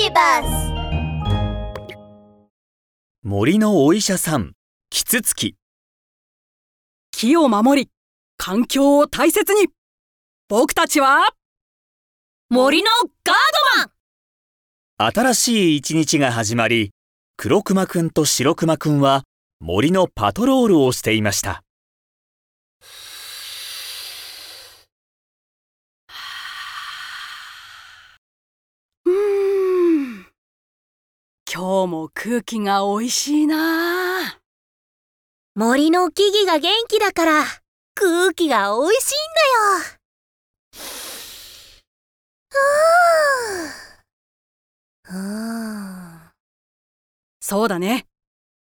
ビバス森のお医者さん、キツツキ。木を守り、環境を大切に。僕たちは、森のガードマン新しい一日が始まり、黒熊くんと白熊くんは森のパトロールをしていました。うーん。今日も空気が美味しいな森の木々が元気だから空気が美味しいんだよ。そうだね。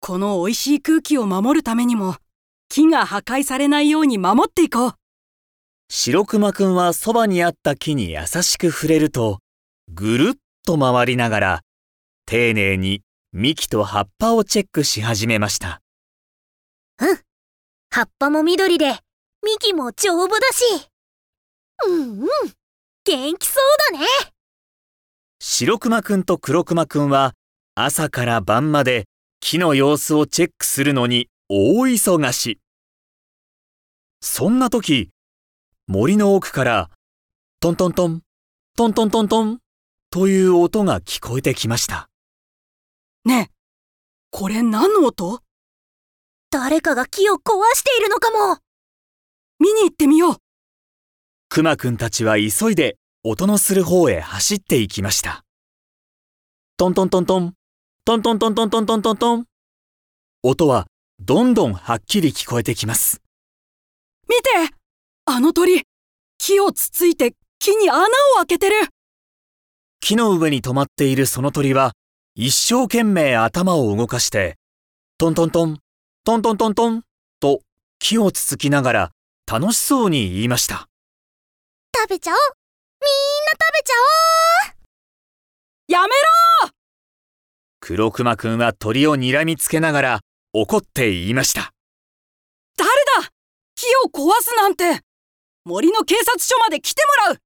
この美味しい空気を守るためにも、木が破壊されないように守っていこう。白熊くんはそばにあった木に優しく触れると、ぐるっと回りながら、丁寧に幹と葉っぱをチェックし始めました。葉っぱも緑で、幹も丈夫だし。うんうん。元気そうだね。白熊くんと黒熊くんは朝から晩まで木の様子をチェックするのに大忙し。そんな時、森の奥からトントントン、トントントントンという音が聞こえてきました。ねえ、これ何の音？誰かが木を壊しているのかも。見に行ってみよう。熊くんたちは急いで音のする方へ走っていきました。トントントントン、トントントントントントントントン。音はどんどんはっきり聞こえてきます。見てあの鳥木をつついて木に穴を開けてる木の上に止まっているその鳥は一生懸命頭を動かして、トントントン、トントントントンと木をつつきながら楽しそうに言いました。食べちゃおう。みんな食べちゃやめろ黒熊くんは鳥を睨みつけながら怒って言いました。誰だ？木を壊すなんて森の警察署まで来てもらう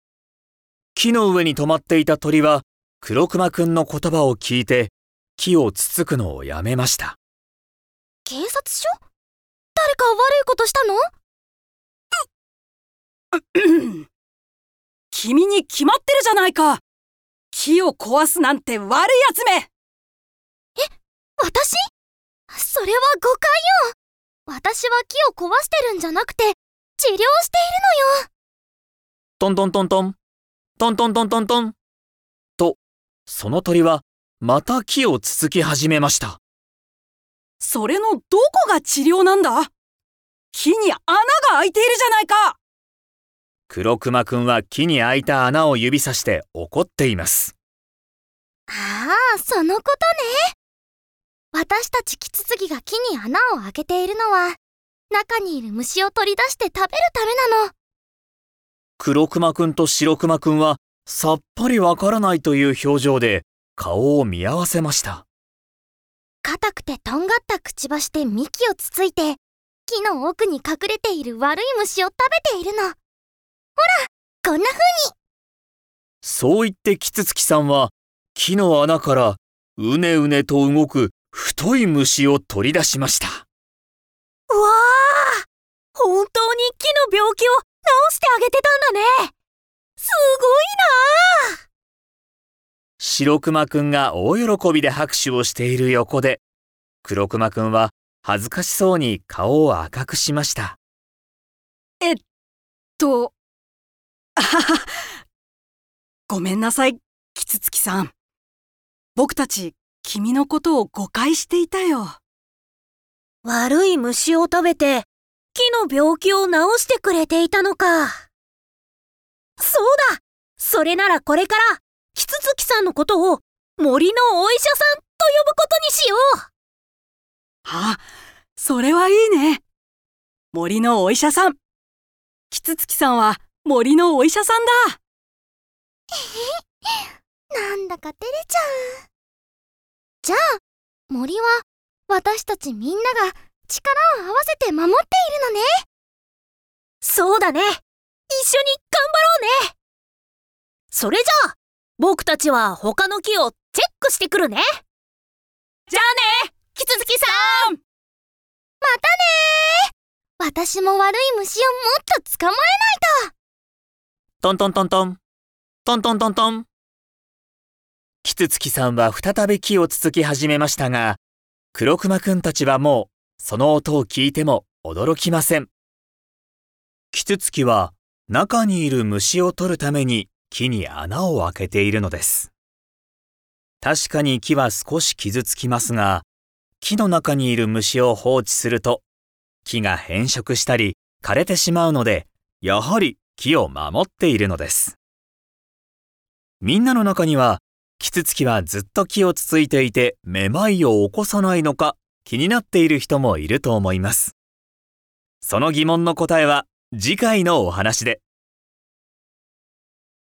木の上に止まっていた鳥は黒熊くんの言葉を聞いて木をつつくのをやめました。警察署？誰か悪いことしたの？君に決まってるじゃないか木を壊すなんて悪いやつめ私？それは誤解よ。私は木を壊してるんじゃなくて、治療しているのよ。トントントントン、トントントントントン。と、その鳥はまた木をつつき始めました。それのどこが治療なんだ？木に穴が開いているじゃないか黒熊くんは木に開いた穴を指さして怒っています。ああ、そのことね。私たちキツツキが木に穴を開けているのは、中にいる虫を取り出して食べるためなの。黒熊くんと白熊くんはさっぱりわからないという表情で顔を見合わせました。硬くてとんがったくちばしで幹をつついて、木の奥に隠れている悪い虫を食べているの。ほら、こんな風に。そう言ってキツツキさんは木の穴からうねうねと動く太い虫を取り出しました。うわあ本当に木の病気を治してあげてたんだねすごいなあ白熊くんが大喜びで拍手をしている横で、黒熊くんは恥ずかしそうに顔を赤くしました。と、あはは。ごめんなさい、キツツキさん。僕たち、君のことを誤解していたよ。悪い虫を食べて、木の病気を治してくれていたのか。そうだそれならこれから、キツツキさんのことを、森のお医者さんと呼ぶことにしようあ、それはいいね。森のお医者さん。キツツキさんは森のお医者さんだ。なんだか照れちゃう。じゃあ、森は私たちみんなが力を合わせて守っているのね。そうだね。一緒に頑張ろうね。それじゃあ、僕たちは他の木をチェックしてくるね。じゃあねキツツキさんまたね私も悪い虫をもっと捕まえないとトントントントン。トントントントン。キツツキさんは再び木をつつき始めましたが、黒熊くんたちはもうその音を聞いても驚きません。キツツキは中にいる虫を取るために木に穴を開けているのです。確かに木は少し傷つきますが、木の中にいる虫を放置すると、木が変色したり枯れてしまうので、やはり木を守っているのです。みんなの中には、キツツキはずっと木をつついていてめまいを起こさないのか気になっている人もいると思います。その疑問の答えは次回のお話で。